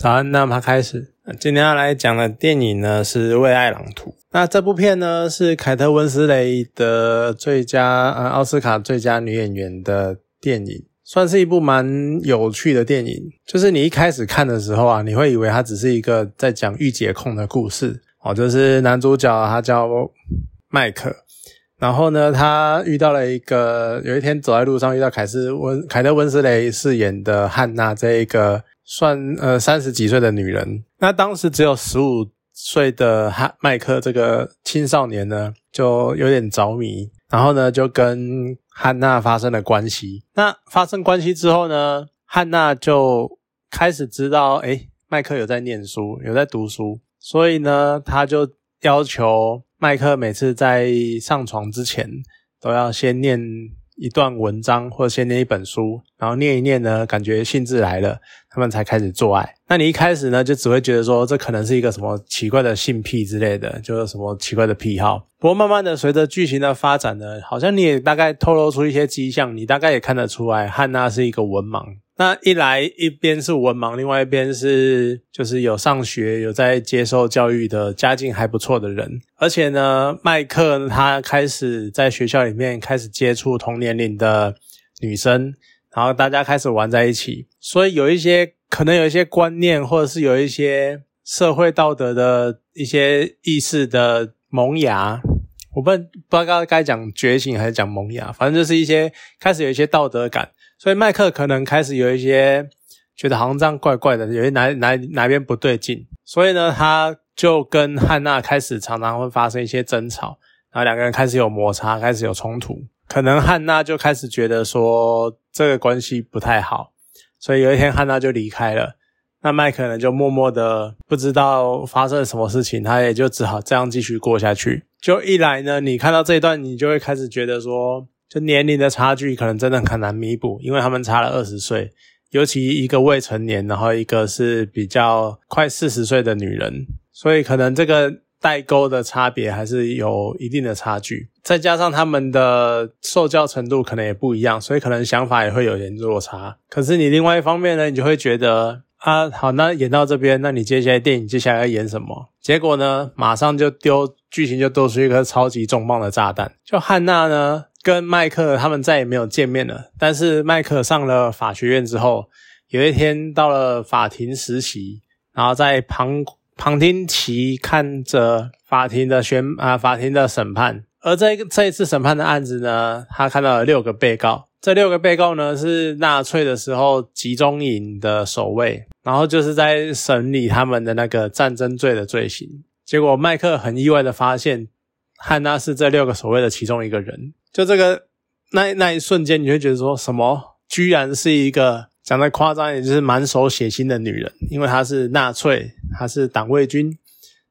早安，那么开始。今天要来讲的电影呢是《为爱朗图》。那这部片呢是凯特温斯雷的最佳呃奥斯卡最佳女演员的电影，算是一部蛮有趣的电影。就是你一开始看的时候啊，你会以为它只是一个在讲御姐控的故事哦，就是男主角他叫麦克，然后呢他遇到了一个有一天走在路上遇到凯斯温凯特温斯雷饰演的汉娜这一个。算呃三十几岁的女人，那当时只有十五岁的哈麦克这个青少年呢，就有点着迷，然后呢就跟汉娜发生了关系。那发生关系之后呢，汉娜就开始知道，诶麦克有在念书，有在读书，所以呢，他就要求麦克每次在上床之前都要先念。一段文章，或者先念一本书，然后念一念呢，感觉兴致来了，他们才开始做爱。那你一开始呢，就只会觉得说，这可能是一个什么奇怪的性癖之类的，就是什么奇怪的癖好。不过慢慢的，随着剧情的发展呢，好像你也大概透露出一些迹象，你大概也看得出来，汉娜是一个文盲。那一来一边是文盲，另外一边是就是有上学、有在接受教育的家境还不错的人，而且呢，麦克他开始在学校里面开始接触同年龄的女生，然后大家开始玩在一起，所以有一些可能有一些观念，或者是有一些社会道德的一些意识的萌芽，我不不知道该讲觉醒还是讲萌芽，反正就是一些开始有一些道德感。所以麦克可能开始有一些觉得好像这样怪怪的，有些哪哪哪边不对劲，所以呢，他就跟汉娜开始常常会发生一些争吵，然后两个人开始有摩擦，开始有冲突，可能汉娜就开始觉得说这个关系不太好，所以有一天汉娜就离开了，那麦克呢就默默的不知道发生了什么事情，他也就只好这样继续过下去。就一来呢，你看到这一段，你就会开始觉得说。就年龄的差距可能真的很难弥补，因为他们差了二十岁，尤其一个未成年，然后一个是比较快四十岁的女人，所以可能这个代沟的差别还是有一定的差距。再加上他们的受教程度可能也不一样，所以可能想法也会有点落差。可是你另外一方面呢，你就会觉得啊，好，那演到这边，那你接下来电影接下来要演什么？结果呢，马上就丢剧情就丢出一颗超级重磅的炸弹，就汉娜呢。跟麦克他们再也没有见面了。但是麦克上了法学院之后，有一天到了法庭实习，然后在旁旁听席看着法庭的宣啊法庭的审判。而这这一次审判的案子呢，他看到了六个被告。这六个被告呢是纳粹的时候集中营的守卫，然后就是在审理他们的那个战争罪的罪行。结果麦克很意外的发现，汉娜是这六个所谓的其中一个人。就这个那那一瞬间，你会觉得说什么？居然是一个讲的夸张，也就是满手血腥的女人，因为她是纳粹，她是党卫军，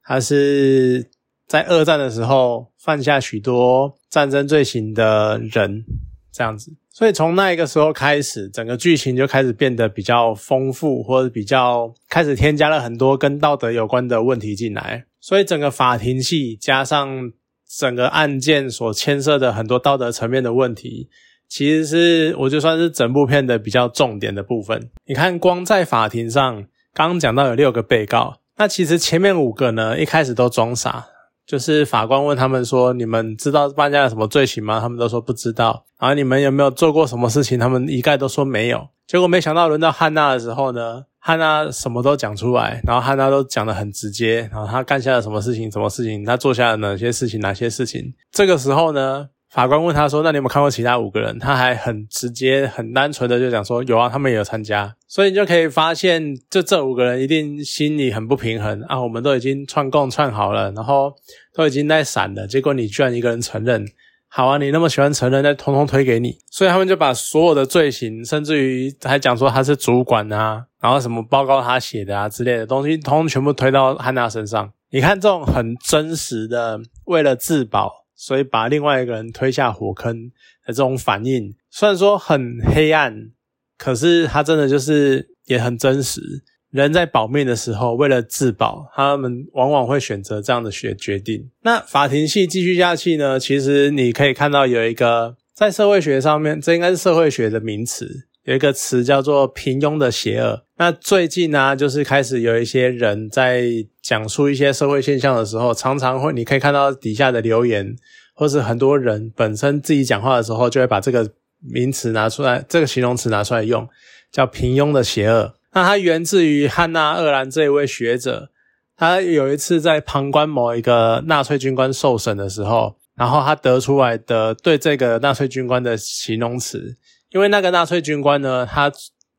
她是在二战的时候犯下许多战争罪行的人，这样子。所以从那一个时候开始，整个剧情就开始变得比较丰富，或者比较开始添加了很多跟道德有关的问题进来。所以整个法庭戏加上。整个案件所牵涉的很多道德层面的问题，其实是我就算是整部片的比较重点的部分。你看，光在法庭上，刚刚讲到有六个被告，那其实前面五个呢，一开始都装傻，就是法官问他们说：“你们知道犯下了什么罪行吗？”他们都说不知道。然后你们有没有做过什么事情？他们一概都说没有。结果没想到轮到汉娜的时候呢？汉娜什么都讲出来，然后汉娜都讲得很直接，然后他干下了什么事情，什么事情，他做下了哪些事情，哪些事情。这个时候呢，法官问他说：“那你有没有看过其他五个人？”他还很直接、很单纯的就讲说：“有啊，他们也有参加。”所以你就可以发现，就这五个人一定心里很不平衡啊！我们都已经串供串好了，然后都已经在闪了，结果你居然一个人承认。好啊，你那么喜欢承认，那通通推给你，所以他们就把所有的罪行，甚至于还讲说他是主管啊，然后什么报告他写的啊之类的东西，通通全部推到汉娜身上。你看这种很真实的，为了自保，所以把另外一个人推下火坑的这种反应，虽然说很黑暗，可是他真的就是也很真实。人在保命的时候，为了自保，他们往往会选择这样的决决定。那法庭戏继续下去呢？其实你可以看到有一个在社会学上面，这应该是社会学的名词，有一个词叫做平庸的邪恶。那最近呢，就是开始有一些人在讲述一些社会现象的时候，常常会你可以看到底下的留言，或是很多人本身自己讲话的时候，就会把这个名词拿出来，这个形容词拿出来用，叫平庸的邪恶。那它源自于汉娜·厄兰这一位学者，他有一次在旁观某一个纳粹军官受审的时候，然后他得出来的对这个纳粹军官的形容词，因为那个纳粹军官呢，他。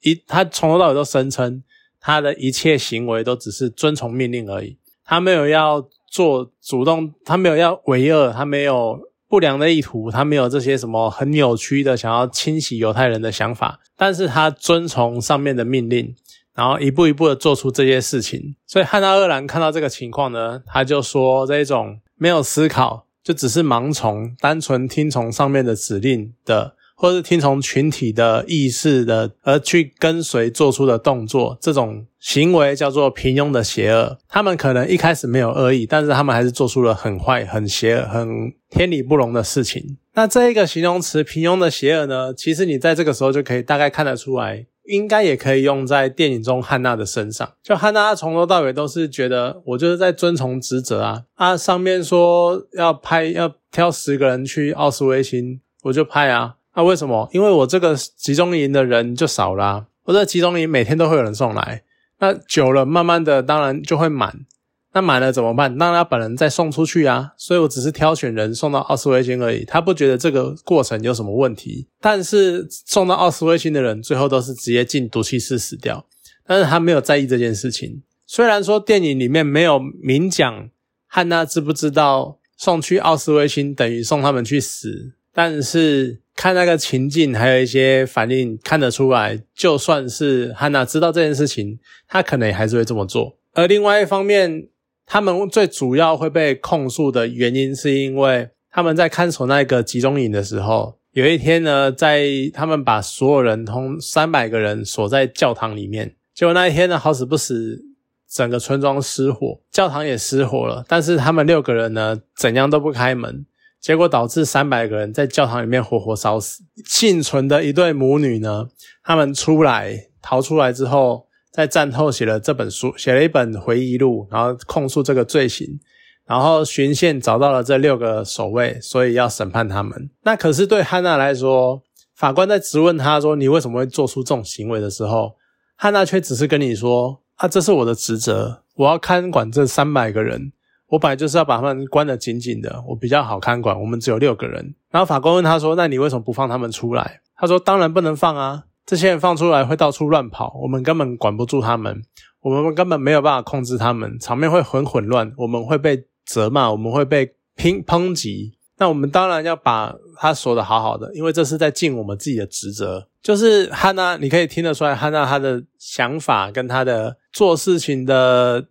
一，他从头到尾都声称，他的一切行为都只是遵从命令而已，他没有要做主动，他没有要为恶，他没有不良的意图，他没有这些什么很扭曲的想要清洗犹太人的想法，但是他遵从上面的命令，然后一步一步的做出这些事情。所以汉娜·二兰看到这个情况呢，他就说这一种没有思考，就只是盲从，单纯听从上面的指令的。或是听从群体的意识的而去跟随做出的动作，这种行为叫做平庸的邪恶。他们可能一开始没有恶意，但是他们还是做出了很坏、很邪恶、很天理不容的事情。那这一个形容词“平庸的邪恶”呢？其实你在这个时候就可以大概看得出来，应该也可以用在电影中汉娜的身上。就汉娜从头到尾都是觉得我就是在遵从职责啊啊！上面说要拍要挑十个人去奥斯维辛，我就拍啊。那为什么？因为我这个集中营的人就少啦。我这集中营每天都会有人送来，那久了，慢慢的，当然就会满。那满了怎么办？让他本人再送出去啊。所以我只是挑选人送到奥斯威辛而已。他不觉得这个过程有什么问题。但是送到奥斯威辛的人，最后都是直接进毒气室死掉。但是他没有在意这件事情。虽然说电影里面没有明讲汉娜知不知道送去奥斯威辛等于送他们去死，但是。看那个情境，还有一些反应看得出来，就算是汉娜知道这件事情，她可能也还是会这么做。而另外一方面，他们最主要会被控诉的原因，是因为他们在看守那个集中营的时候，有一天呢，在他们把所有人通三百个人锁在教堂里面，结果那一天呢，好死不死，整个村庄失火，教堂也失火了，但是他们六个人呢，怎样都不开门。结果导致三百个人在教堂里面活活烧死。幸存的一对母女呢，他们出来逃出来之后，在战后写了这本书，写了一本回忆录，然后控诉这个罪行。然后巡线找到了这六个守卫，所以要审判他们。那可是对汉娜来说，法官在质问他说：“你为什么会做出这种行为？”的时候，汉娜却只是跟你说：“啊，这是我的职责，我要看管这三百个人。”我本来就是要把他们关得紧紧的，我比较好看管。我们只有六个人。然后法官问他说：“那你为什么不放他们出来？”他说：“当然不能放啊！这些人放出来会到处乱跑，我们根本管不住他们，我们根本没有办法控制他们，场面会很混乱，我们会被责骂，我们会被抨抨击。那我们当然要把他锁得好好的，因为这是在尽我们自己的职责。就是汉娜，你可以听得出来，汉娜她的想法跟她的做事情的。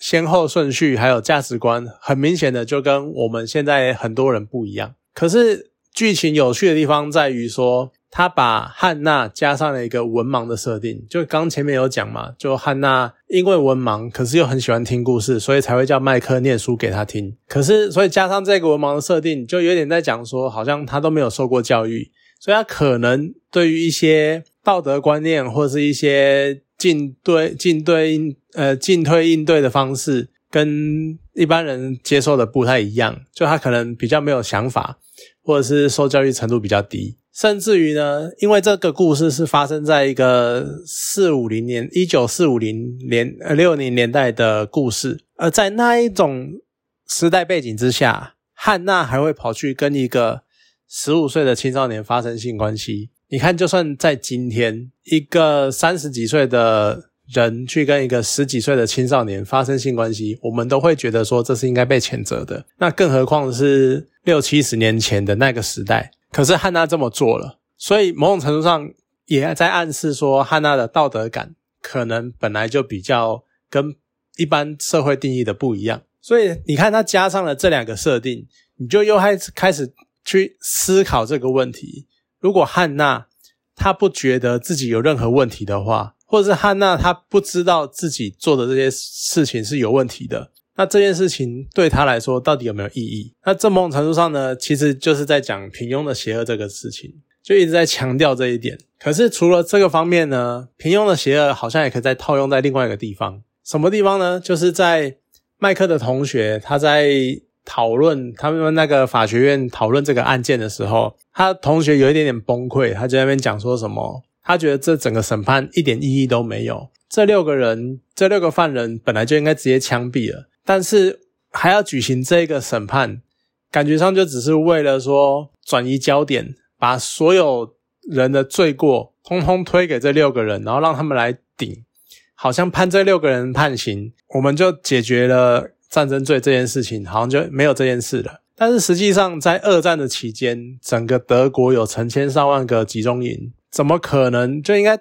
先后顺序还有价值观，很明显的就跟我们现在很多人不一样。可是剧情有趣的地方在于说，他把汉娜加上了一个文盲的设定。就刚前面有讲嘛，就汉娜因为文盲，可是又很喜欢听故事，所以才会叫麦克念书给他听。可是所以加上这个文盲的设定，就有点在讲说，好像他都没有受过教育，所以他可能对于一些道德观念或是一些。进对进对应呃进退应对的方式跟一般人接受的不太一样，就他可能比较没有想法，或者是受教育程度比较低，甚至于呢，因为这个故事是发生在一个四五零年一九四五零年呃六零年代的故事，而在那一种时代背景之下，汉娜还会跑去跟一个十五岁的青少年发生性关系。你看，就算在今天，一个三十几岁的人去跟一个十几岁的青少年发生性关系，我们都会觉得说这是应该被谴责的。那更何况是六七十年前的那个时代。可是汉娜这么做了，所以某种程度上也在暗示说，汉娜的道德感可能本来就比较跟一般社会定义的不一样。所以你看，他加上了这两个设定，你就又开始开始去思考这个问题。如果汉娜她不觉得自己有任何问题的话，或者是汉娜她不知道自己做的这些事情是有问题的，那这件事情对她来说到底有没有意义？那这某种程度上呢，其实就是在讲平庸的邪恶这个事情。就一直在强调这一点。可是除了这个方面呢，平庸的邪恶好像也可以再套用在另外一个地方。什么地方呢？就是在麦克的同学他在讨论他们那个法学院讨论这个案件的时候，他同学有一点点崩溃，他就在那边讲说什么，他觉得这整个审判一点意义都没有。这六个人，这六个犯人本来就应该直接枪毙了，但是还要举行这个审判，感觉上就只是为了说转移焦点，把所有人的罪过通通推给这六个人，然后让他们来顶，好像判这六个人判刑，我们就解决了战争罪这件事情，好像就没有这件事了。但是实际上，在二战的期间，整个德国有成千上万个集中营，怎么可能就应该？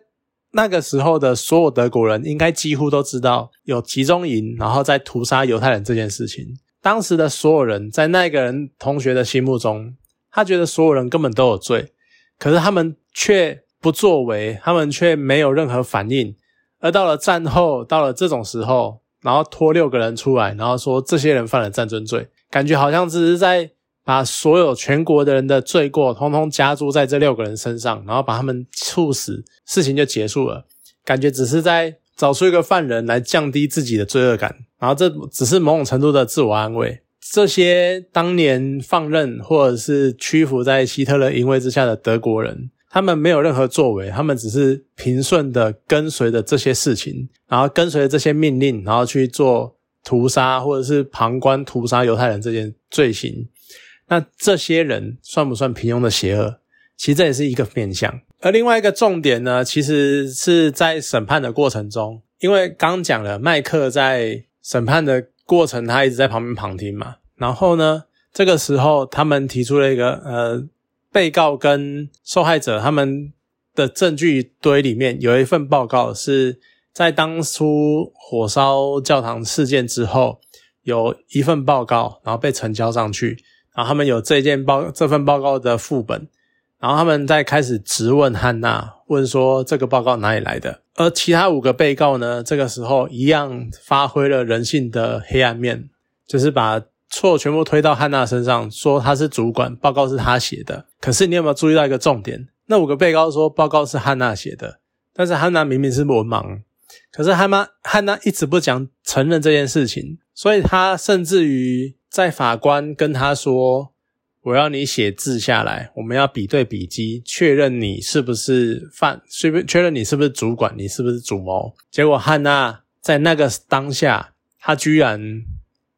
那个时候的所有德国人应该几乎都知道有集中营，然后在屠杀犹太人这件事情。当时的所有人在那个人同学的心目中，他觉得所有人根本都有罪，可是他们却不作为，他们却没有任何反应。而到了战后，到了这种时候，然后拖六个人出来，然后说这些人犯了战争罪，感觉好像只是在。把所有全国的人的罪过通通加诸在这六个人身上，然后把他们处死，事情就结束了。感觉只是在找出一个犯人来降低自己的罪恶感，然后这只是某种程度的自我安慰。这些当年放任或者是屈服在希特勒淫威之下的德国人，他们没有任何作为，他们只是平顺的跟随着这些事情，然后跟随着这些命令，然后去做屠杀或者是旁观屠杀犹太人这件罪行。那这些人算不算平庸的邪恶？其实这也是一个面向。而另外一个重点呢，其实是在审判的过程中，因为刚讲了，麦克在审判的过程，他一直在旁边旁听嘛。然后呢，这个时候他们提出了一个呃，被告跟受害者他们的证据堆里面有一份报告，是在当初火烧教堂事件之后，有一份报告，然后被呈交上去。然后他们有这件报这份报告的副本，然后他们在开始质问汉娜，问说这个报告哪里来的？而其他五个被告呢，这个时候一样发挥了人性的黑暗面，就是把错全部推到汉娜身上，说他是主管，报告是他写的。可是你有没有注意到一个重点？那五个被告说报告是汉娜写的，但是汉娜明明是文盲，可是汉娜汉娜一直不讲承认这件事情，所以他甚至于。在法官跟他说：“我要你写字下来，我们要比对笔迹，确认你是不是犯，确不确认你是不是主管，你是不是主谋。”结果汉娜在那个当下，他居然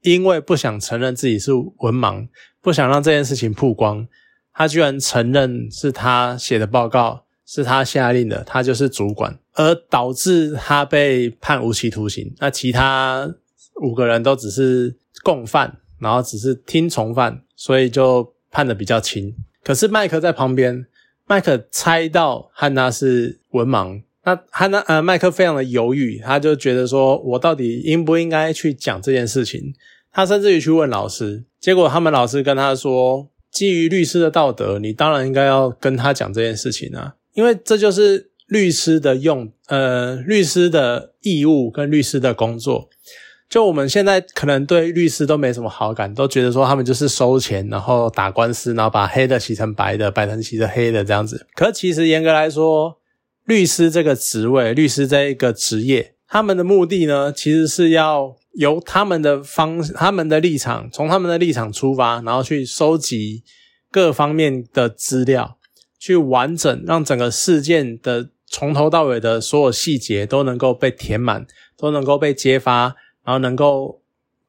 因为不想承认自己是文盲，不想让这件事情曝光，他居然承认是他写的报告，是他下令的，他就是主管，而导致他被判无期徒刑。那其他五个人都只是共犯。然后只是听从犯，所以就判的比较轻。可是麦克在旁边，麦克猜到汉娜是文盲，那他那呃麦克非常的犹豫，他就觉得说我到底应不应该去讲这件事情？他甚至于去问老师，结果他们老师跟他说，基于律师的道德，你当然应该要跟他讲这件事情啊，因为这就是律师的用呃律师的义务跟律师的工作。就我们现在可能对律师都没什么好感，都觉得说他们就是收钱，然后打官司，然后把黑的洗成白的，白成洗成黑的这样子。可其实严格来说，律师这个职位，律师这一个职业，他们的目的呢，其实是要由他们的方、他们的立场，从他们的立场出发，然后去收集各方面的资料，去完整让整个事件的从头到尾的所有细节都能够被填满，都能够被揭发。然后能够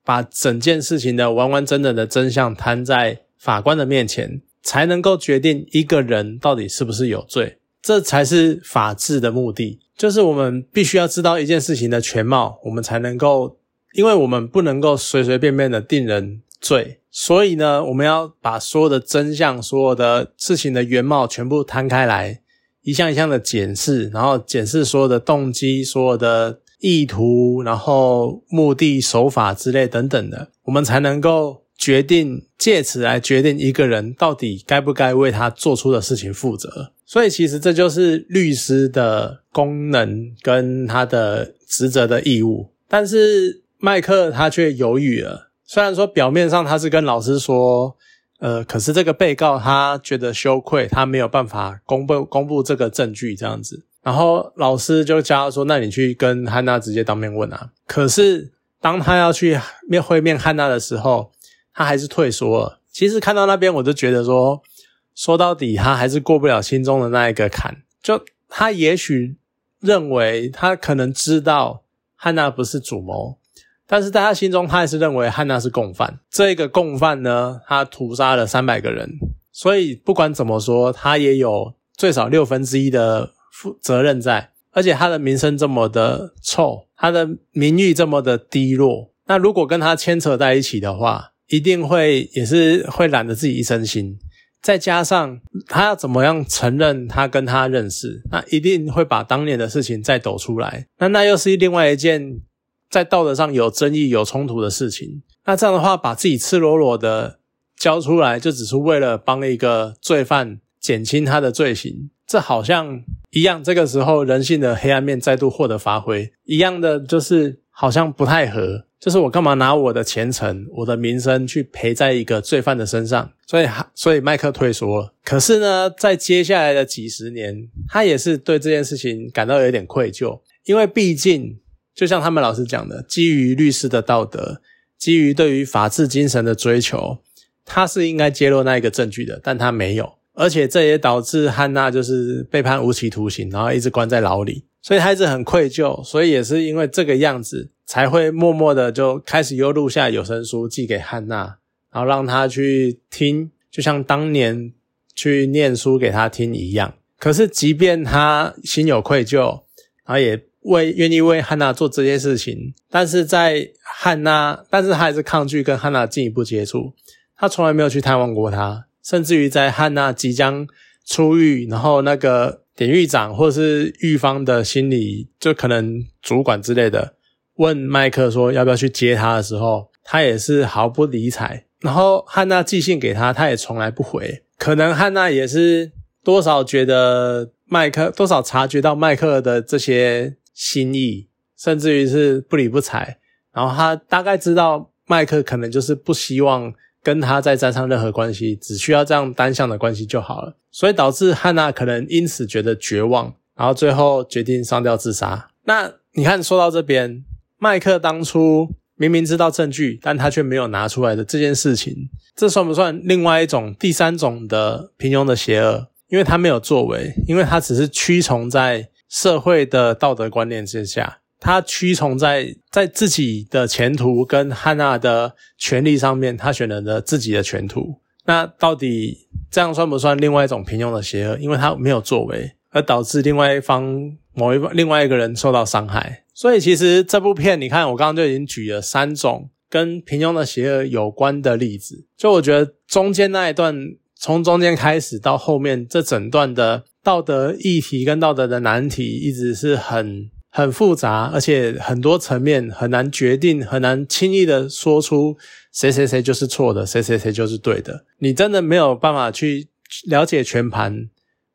把整件事情的完完整整的真相摊在法官的面前，才能够决定一个人到底是不是有罪。这才是法治的目的，就是我们必须要知道一件事情的全貌，我们才能够，因为我们不能够随随便便的定人罪，所以呢，我们要把所有的真相、所有的事情的原貌全部摊开来，一项一项的检视，然后检视所有的动机，所有的。意图，然后目的、手法之类等等的，我们才能够决定，借此来决定一个人到底该不该为他做出的事情负责。所以，其实这就是律师的功能跟他的职责的义务。但是，麦克他却犹豫了。虽然说表面上他是跟老师说，呃，可是这个被告他觉得羞愧，他没有办法公布公布这个证据这样子。然后老师就教他说：“那你去跟汉娜直接当面问啊。”可是当他要去面会面汉娜的时候，他还是退缩了。其实看到那边，我就觉得说，说到底他还是过不了心中的那一个坎。就他也许认为他可能知道汉娜不是主谋。但是在他心中，他还是认为汉娜是共犯。这个共犯呢，他屠杀了三百个人，所以不管怎么说，他也有最少六分之一的负责任在。而且他的名声这么的臭，他的名誉这么的低落，那如果跟他牵扯在一起的话，一定会也是会懒得自己一身心。再加上他要怎么样承认他跟他认识，那一定会把当年的事情再抖出来。那那又是另外一件。在道德上有争议、有冲突的事情，那这样的话，把自己赤裸裸的交出来，就只是为了帮一个罪犯减轻他的罪行，这好像一样。这个时候，人性的黑暗面再度获得发挥，一样的就是好像不太合。就是我干嘛拿我的前程、我的名声去赔在一个罪犯的身上？所以，所以麦克退缩了。可是呢，在接下来的几十年，他也是对这件事情感到有点愧疚，因为毕竟。就像他们老师讲的，基于律师的道德，基于对于法治精神的追求，他是应该揭露那一个证据的，但他没有，而且这也导致汉娜就是被判无期徒刑，然后一直关在牢里，所以他一直很愧疚，所以也是因为这个样子，才会默默的就开始又录下有声书寄给汉娜，然后让她去听，就像当年去念书给她听一样。可是即便他心有愧疚，然后也。为愿意为汉娜做这些事情，但是在汉娜，但是他还是抗拒跟汉娜进一步接触。他从来没有去探望过她，甚至于在汉娜即将出狱，然后那个典狱长或是狱方的心理就可能主管之类的问麦克说要不要去接他的时候，他也是毫不理睬。然后汉娜寄信给他，他也从来不回。可能汉娜也是多少觉得麦克多少察觉到麦克的这些。心意，甚至于是不理不睬，然后他大概知道麦克可能就是不希望跟他再沾上任何关系，只需要这样单向的关系就好了，所以导致汉娜可能因此觉得绝望，然后最后决定上吊自杀。那你看，说到这边，麦克当初明明知道证据，但他却没有拿出来的这件事情，这算不算另外一种第三种的平庸的邪恶？因为他没有作为，因为他只是屈从在。社会的道德观念之下，他屈从在在自己的前途跟汉娜的权利上面，他选择了自己的前途。那到底这样算不算另外一种平庸的邪恶？因为他没有作为，而导致另外一方某一另外一个人受到伤害。所以其实这部片，你看我刚刚就已经举了三种跟平庸的邪恶有关的例子。就我觉得中间那一段，从中间开始到后面这整段的。道德议题跟道德的难题一直是很很复杂，而且很多层面很难决定，很难轻易的说出谁谁谁就是错的，谁谁谁就是对的。你真的没有办法去了解全盘，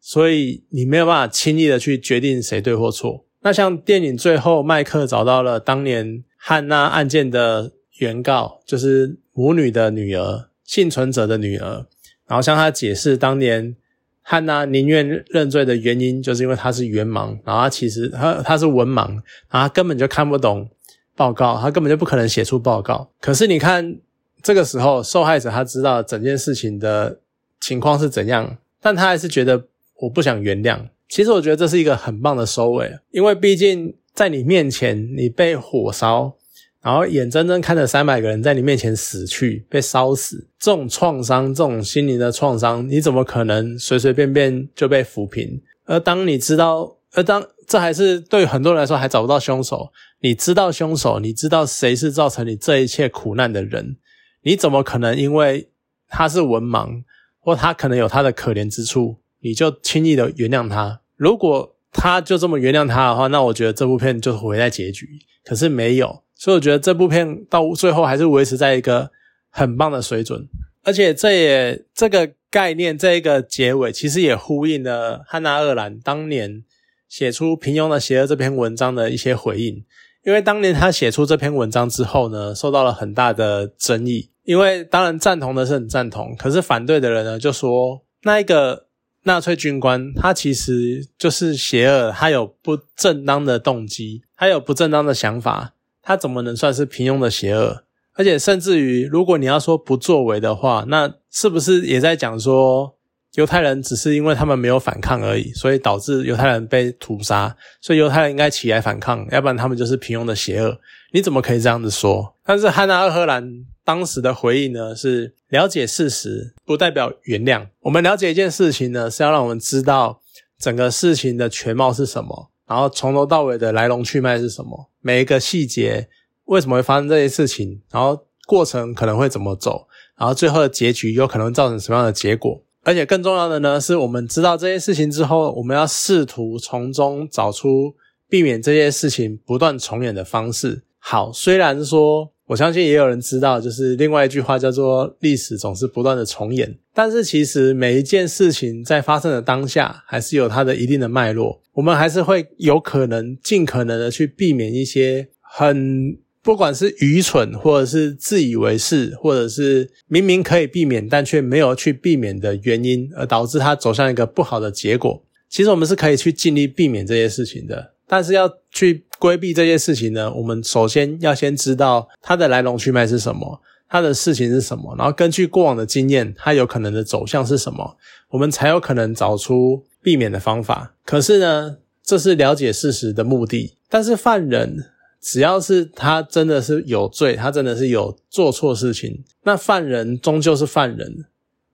所以你没有办法轻易的去决定谁对或错。那像电影最后，麦克找到了当年汉娜案件的原告，就是母女的女儿，幸存者的女儿，然后向他解释当年。汉娜宁愿认罪的原因，就是因为她是圆盲，然后他其实她她是文盲，然后他根本就看不懂报告，他根本就不可能写出报告。可是你看这个时候，受害者他知道整件事情的情况是怎样，但他还是觉得我不想原谅。其实我觉得这是一个很棒的收尾，因为毕竟在你面前，你被火烧。然后眼睁睁看着三百个人在你面前死去、被烧死，这种创伤、这种心灵的创伤，你怎么可能随随便便就被抚平？而当你知道，而当这还是对很多人来说还找不到凶手，你知道凶手，你知道谁是造成你这一切苦难的人，你怎么可能因为他是文盲，或他可能有他的可怜之处，你就轻易的原谅他？如果他就这么原谅他的话，那我觉得这部片就毁在结局。可是没有。所以我觉得这部片到最后还是维持在一个很棒的水准，而且这也这个概念这一个结尾其实也呼应了汉娜·厄兰当年写出《平庸的邪恶》这篇文章的一些回应，因因为当年他写出这篇文章之后呢，受到了很大的争议。因为当然赞同的是很赞同，可是反对的人呢就说，那一个纳粹军官他其实就是邪恶，他有不正当的动机，他有不正当的想法，他怎么能算是平庸的邪恶？而且甚至于，如果你要说不作为的话，那是不是也在讲说？犹太人只是因为他们没有反抗而已，所以导致犹太人被屠杀。所以犹太人应该起来反抗，要不然他们就是平庸的邪恶。你怎么可以这样子说？但是汉娜·赫兰当时的回应呢？是了解事实不代表原谅。我们了解一件事情呢，是要让我们知道整个事情的全貌是什么，然后从头到尾的来龙去脉是什么，每一个细节为什么会发生这些事情，然后过程可能会怎么走，然后最后的结局有可能造成什么样的结果。而且更重要的呢，是我们知道这些事情之后，我们要试图从中找出避免这些事情不断重演的方式。好，虽然说我相信也有人知道，就是另外一句话叫做“历史总是不断的重演”，但是其实每一件事情在发生的当下，还是有它的一定的脉络，我们还是会有可能尽可能的去避免一些很。不管是愚蠢，或者是自以为是，或者是明明可以避免但却没有去避免的原因，而导致它走向一个不好的结果。其实我们是可以去尽力避免这些事情的，但是要去规避这些事情呢，我们首先要先知道它的来龙去脉是什么，它的事情是什么，然后根据过往的经验，它有可能的走向是什么，我们才有可能找出避免的方法。可是呢，这是了解事实的目的，但是犯人。只要是他真的是有罪，他真的是有做错事情，那犯人终究是犯人。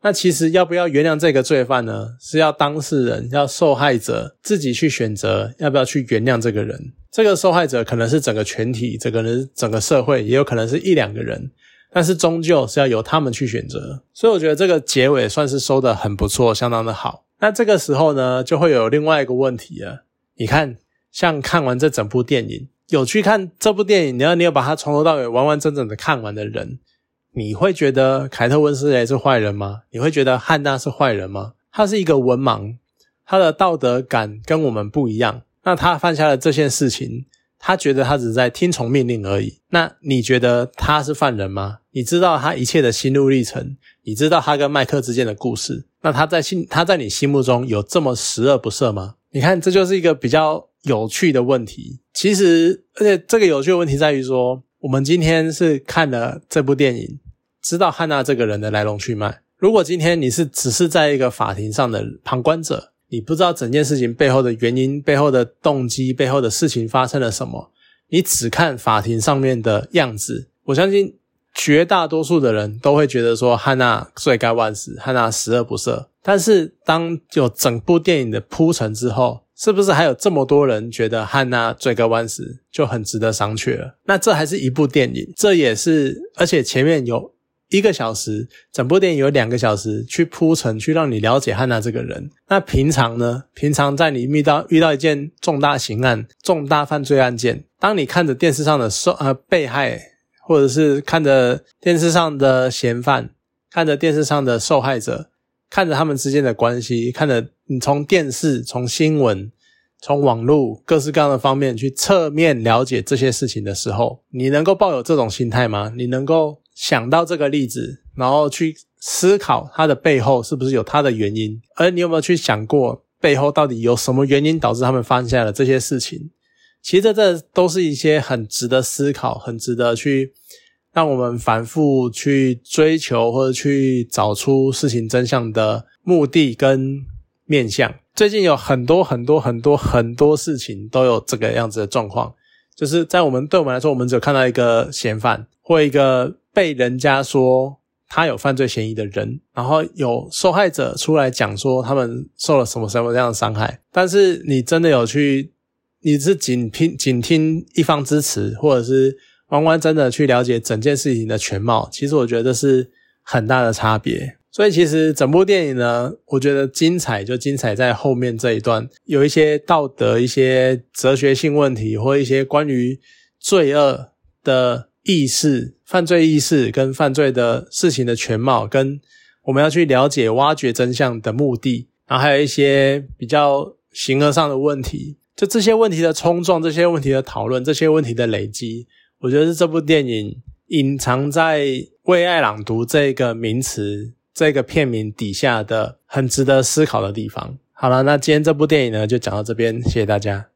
那其实要不要原谅这个罪犯呢？是要当事人、要受害者自己去选择要不要去原谅这个人。这个受害者可能是整个全体，这个人整个社会，也有可能是一两个人，但是终究是要由他们去选择。所以我觉得这个结尾算是收的很不错，相当的好。那这个时候呢，就会有另外一个问题了。你看，像看完这整部电影。有去看这部电影，你要你有把它从头到尾完完整整的看完的人，你会觉得凯特温斯莱是坏人吗？你会觉得汉娜是坏人吗？他是一个文盲，他的道德感跟我们不一样。那他犯下了这件事情，他觉得他只是在听从命令而已。那你觉得他是犯人吗？你知道他一切的心路历程，你知道他跟麦克之间的故事，那他在心他在你心目中有这么十恶不赦吗？你看，这就是一个比较。有趣的问题，其实，而且这个有趣的问题在于说，我们今天是看了这部电影，知道汉娜这个人的来龙去脉。如果今天你是只是在一个法庭上的旁观者，你不知道整件事情背后的原因、背后的动机、背后的事情发生了什么，你只看法庭上面的样子，我相信绝大多数的人都会觉得说汉娜罪该万死，汉娜十恶不赦。但是当有整部电影的铺陈之后，是不是还有这么多人觉得汉娜罪该万死就很值得商榷了？那这还是一部电影，这也是，而且前面有一个小时，整部电影有两个小时去铺陈，去让你了解汉娜这个人。那平常呢？平常在你遇到遇到一件重大刑案、重大犯罪案件，当你看着电视上的受呃被害，或者是看着电视上的嫌犯，看着电视上的受害者。看着他们之间的关系，看着你从电视、从新闻、从网络各式各样的方面去侧面了解这些事情的时候，你能够抱有这种心态吗？你能够想到这个例子，然后去思考它的背后是不是有它的原因？而你有没有去想过背后到底有什么原因导致他们犯下了这些事情？其实这这都是一些很值得思考、很值得去。让我们反复去追求或者去找出事情真相的目的跟面向。最近有很多很多很多很多事情都有这个样子的状况，就是在我们对我们来说，我们只有看到一个嫌犯或一个被人家说他有犯罪嫌疑的人，然后有受害者出来讲说他们受了什么什么样的伤害。但是你真的有去，你是仅听仅听一方支持，或者是？完完整整去了解整件事情的全貌，其实我觉得是很大的差别。所以其实整部电影呢，我觉得精彩就精彩在后面这一段，有一些道德、一些哲学性问题，或一些关于罪恶的意识、犯罪意识跟犯罪的事情的全貌，跟我们要去了解、挖掘真相的目的，然后还有一些比较形而上的问题。就这些问题的冲撞，这些问题的讨论，这些问题的累积，我觉得是这部电影隐藏在“为爱朗读”这个名词、这个片名底下的很值得思考的地方。好了，那今天这部电影呢，就讲到这边，谢谢大家。